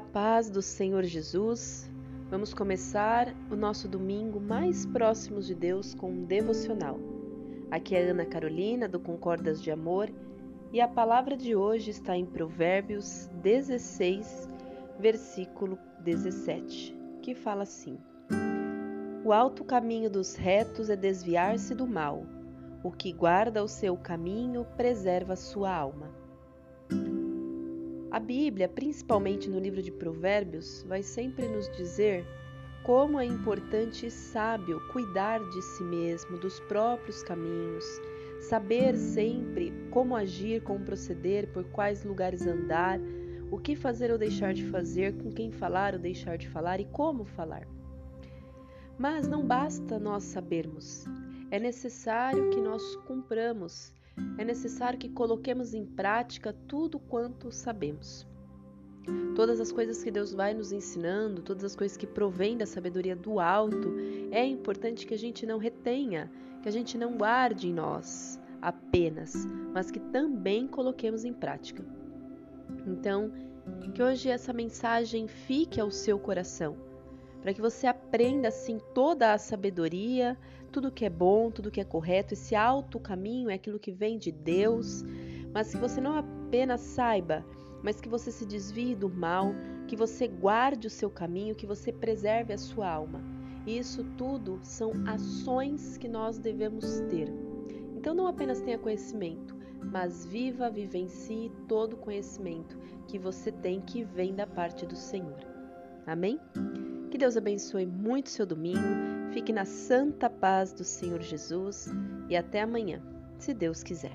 paz do Senhor Jesus, vamos começar o nosso domingo mais próximos de Deus com um devocional. Aqui é Ana Carolina do Concordas de Amor e a palavra de hoje está em Provérbios 16, versículo 17, que fala assim: O alto caminho dos retos é desviar-se do mal, o que guarda o seu caminho preserva a sua alma. A Bíblia, principalmente no livro de Provérbios, vai sempre nos dizer como é importante e sábio cuidar de si mesmo, dos próprios caminhos, saber sempre como agir, como proceder, por quais lugares andar, o que fazer ou deixar de fazer, com quem falar ou deixar de falar e como falar. Mas não basta nós sabermos, é necessário que nós cumpramos é necessário que coloquemos em prática tudo quanto sabemos. Todas as coisas que Deus vai nos ensinando, todas as coisas que provêm da sabedoria do alto, é importante que a gente não retenha, que a gente não guarde em nós apenas, mas que também coloquemos em prática. Então, que hoje essa mensagem fique ao seu coração, para que você aprenda assim toda a sabedoria, tudo que é bom, tudo que é correto, esse alto caminho é aquilo que vem de Deus, mas que você não apenas saiba, mas que você se desvie do mal, que você guarde o seu caminho, que você preserve a sua alma. Isso tudo são ações que nós devemos ter. Então não apenas tenha conhecimento, mas viva, vivencie todo o conhecimento que você tem que vem da parte do Senhor. Amém? Que Deus abençoe muito seu domingo Fique na santa paz do Senhor Jesus e até amanhã, se Deus quiser.